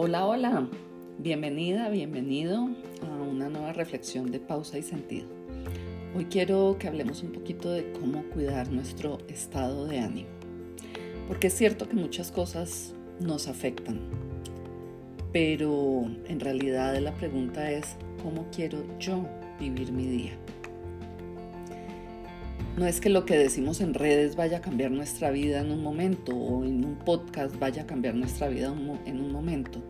Hola, hola, bienvenida, bienvenido a una nueva reflexión de pausa y sentido. Hoy quiero que hablemos un poquito de cómo cuidar nuestro estado de ánimo, porque es cierto que muchas cosas nos afectan, pero en realidad la pregunta es, ¿cómo quiero yo vivir mi día? No es que lo que decimos en redes vaya a cambiar nuestra vida en un momento o en un podcast vaya a cambiar nuestra vida en un momento,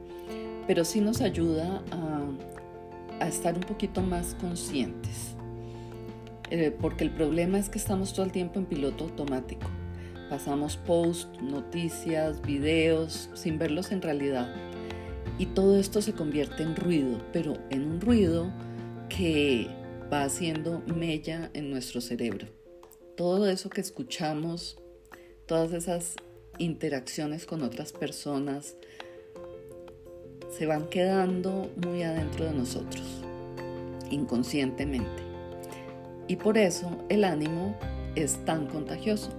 pero sí nos ayuda a, estar un poquito más conscientes. Eh, porque el problema es que estamos todo el tiempo en piloto automático. Pasamos posts, noticias, videos sin verlos en realidad. Y todo esto se convierte en ruido, pero en un ruido que va haciendo mella en nuestro cerebro todo eso que escuchamos, todas esas interacciones con otras personas, se van quedando muy adentro de nosotros, inconscientemente. Y por eso el ánimo es tan contagioso.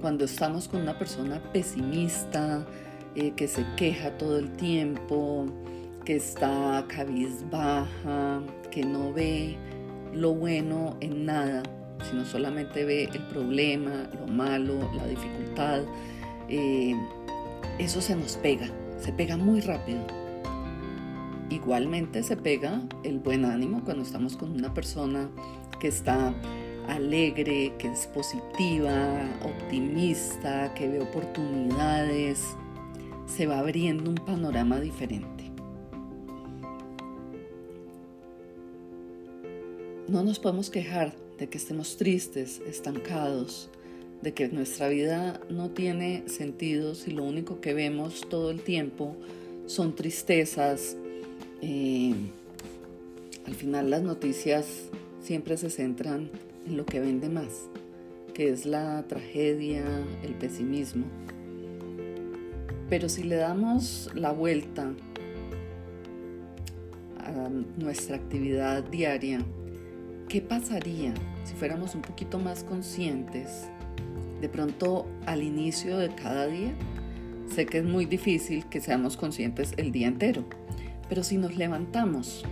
Cuando estamos con una persona pesimista, eh, que se queja todo el tiempo, que está cabizbaja, que no ve lo bueno en nada, sino solamente ve el problema, lo malo, la dificultad, eh, eso se nos pega, se pega muy rápido. Igualmente se pega el buen ánimo cuando estamos con una persona que está alegre, que es positiva, optimista, que ve oportunidades, se va abriendo un panorama diferente. No nos podemos quejar de que estemos tristes, estancados, de que nuestra vida no tiene sentido si lo único que vemos todo el tiempo son tristezas. Eh, al final las noticias siempre se centran en lo que vende más, que es la tragedia, el pesimismo. Pero si le damos la vuelta a nuestra actividad diaria, ¿Qué pasaría si fuéramos un poquito más conscientes de pronto al inicio de cada día? Sé que es muy difícil que seamos conscientes el día entero, pero si nos levantamos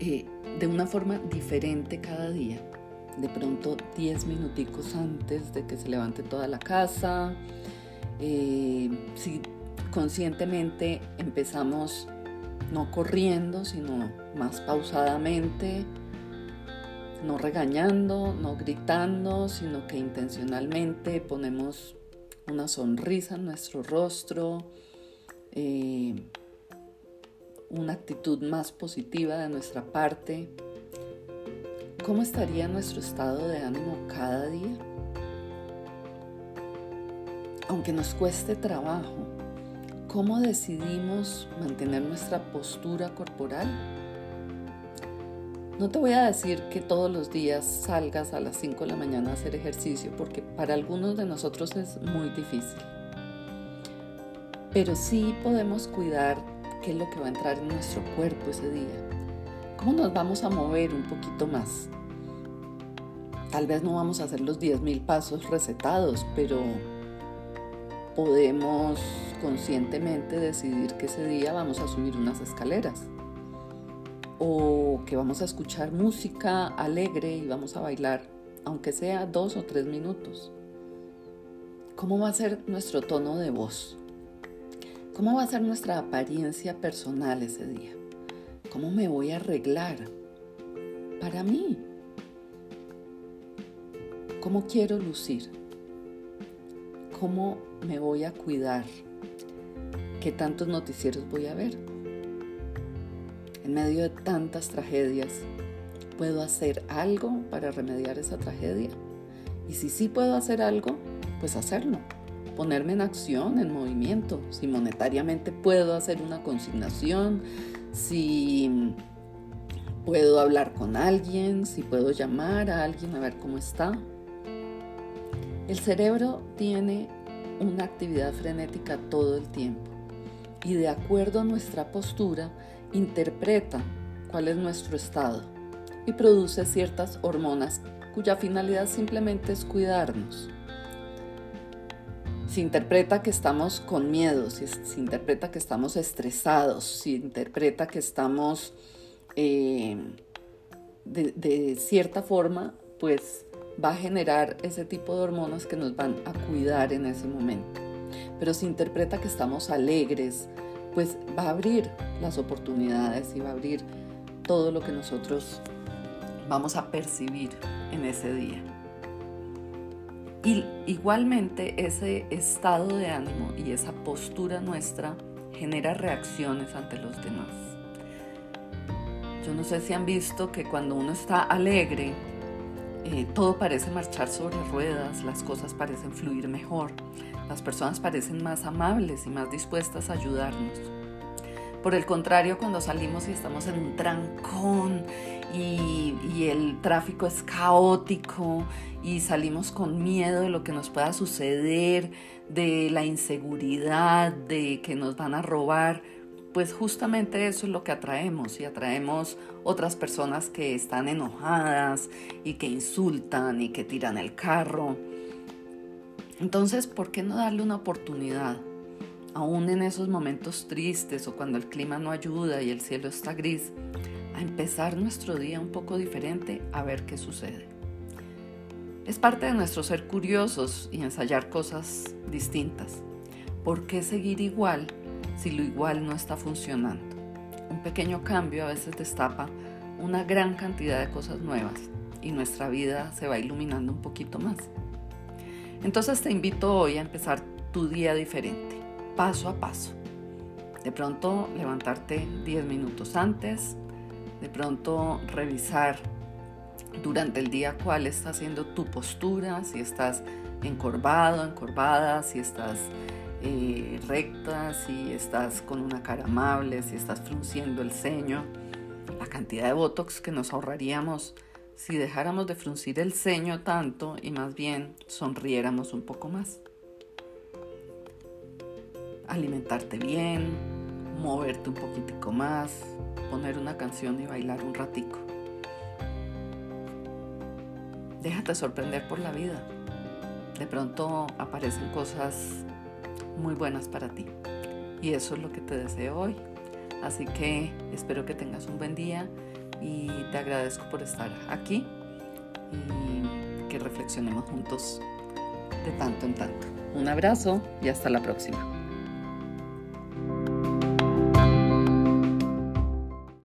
eh, de una forma diferente cada día, de pronto 10 minuticos antes de que se levante toda la casa, eh, si conscientemente empezamos no corriendo, sino más pausadamente, no regañando, no gritando, sino que intencionalmente ponemos una sonrisa en nuestro rostro, eh, una actitud más positiva de nuestra parte. ¿Cómo estaría nuestro estado de ánimo cada día? Aunque nos cueste trabajo, ¿cómo decidimos mantener nuestra postura corporal? No te voy a decir que todos los días salgas a las 5 de la mañana a hacer ejercicio, porque para algunos de nosotros es muy difícil. Pero sí podemos cuidar qué es lo que va a entrar en nuestro cuerpo ese día. ¿Cómo nos vamos a mover un poquito más? Tal vez no vamos a hacer los 10.000 pasos recetados, pero podemos conscientemente decidir que ese día vamos a subir unas escaleras o que vamos a escuchar música alegre y vamos a bailar, aunque sea dos o tres minutos. ¿Cómo va a ser nuestro tono de voz? ¿Cómo va a ser nuestra apariencia personal ese día? ¿Cómo me voy a arreglar para mí? ¿Cómo quiero lucir? ¿Cómo me voy a cuidar? ¿Qué tantos noticieros voy a ver? En medio de tantas tragedias, ¿puedo hacer algo para remediar esa tragedia? Y si sí puedo hacer algo, pues hacerlo. Ponerme en acción, en movimiento. Si monetariamente puedo hacer una consignación, si puedo hablar con alguien, si puedo llamar a alguien a ver cómo está. El cerebro tiene una actividad frenética todo el tiempo y de acuerdo a nuestra postura interpreta cuál es nuestro estado y produce ciertas hormonas cuya finalidad simplemente es cuidarnos. se interpreta que estamos con miedo, se, interpreta que estamos estresados, se interpreta que estamos eh, de, cierta forma, pues va a generar ese tipo de hormonas que nos van a cuidar en ese momento. Pero se interpreta que estamos alegres, pues va a abrir las oportunidades y va a abrir todo lo que nosotros vamos a percibir en ese día. Y igualmente ese estado de ánimo y esa postura nuestra genera reacciones ante los demás. Yo no sé si han visto que cuando uno está alegre, eh, todo parece marchar sobre ruedas, las cosas parecen fluir mejor, las personas parecen más amables y más dispuestas a ayudarnos. Por el contrario, cuando salimos y estamos en un trancón y, y, el tráfico es caótico y salimos con miedo de lo que nos pueda suceder, de la inseguridad, de que nos van a robar, pues justamente eso es lo que atraemos y atraemos otras personas que están enojadas y que insultan y que tiran el carro. Entonces, ¿por qué no darle una oportunidad? Aún en esos momentos tristes o cuando el clima no ayuda y el cielo está gris, a empezar nuestro día un poco diferente a ver qué sucede. Es parte de nuestro ser curiosos y ensayar cosas distintas. ¿Por qué seguir igual si lo igual no está funcionando? Un pequeño cambio a veces destapa una gran cantidad de cosas nuevas y nuestra vida se va iluminando un poquito más. Entonces te invito hoy a empezar tu día diferente, paso a paso. De pronto levantarte 10 minutos antes, de pronto revisar durante el día cuál está siendo tu postura, si estás encorvado, encorvada, si estás eh, recta, si estás con una cara amable, si estás frunciendo el ceño, la cantidad de botox que nos ahorraríamos si dejáramos de fruncir el ceño tanto y más bien sonriéramos un poco más. Alimentarte bien, moverte un poquitico más, poner una canción y bailar un ratico. Déjate sorprender por la vida. De pronto aparecen cosas muy buenas para ti. Y eso es lo que te deseo hoy. Así que espero que tengas un buen día y te agradezco por estar aquí y que reflexionemos juntos de tanto en tanto. Un abrazo y hasta la próxima.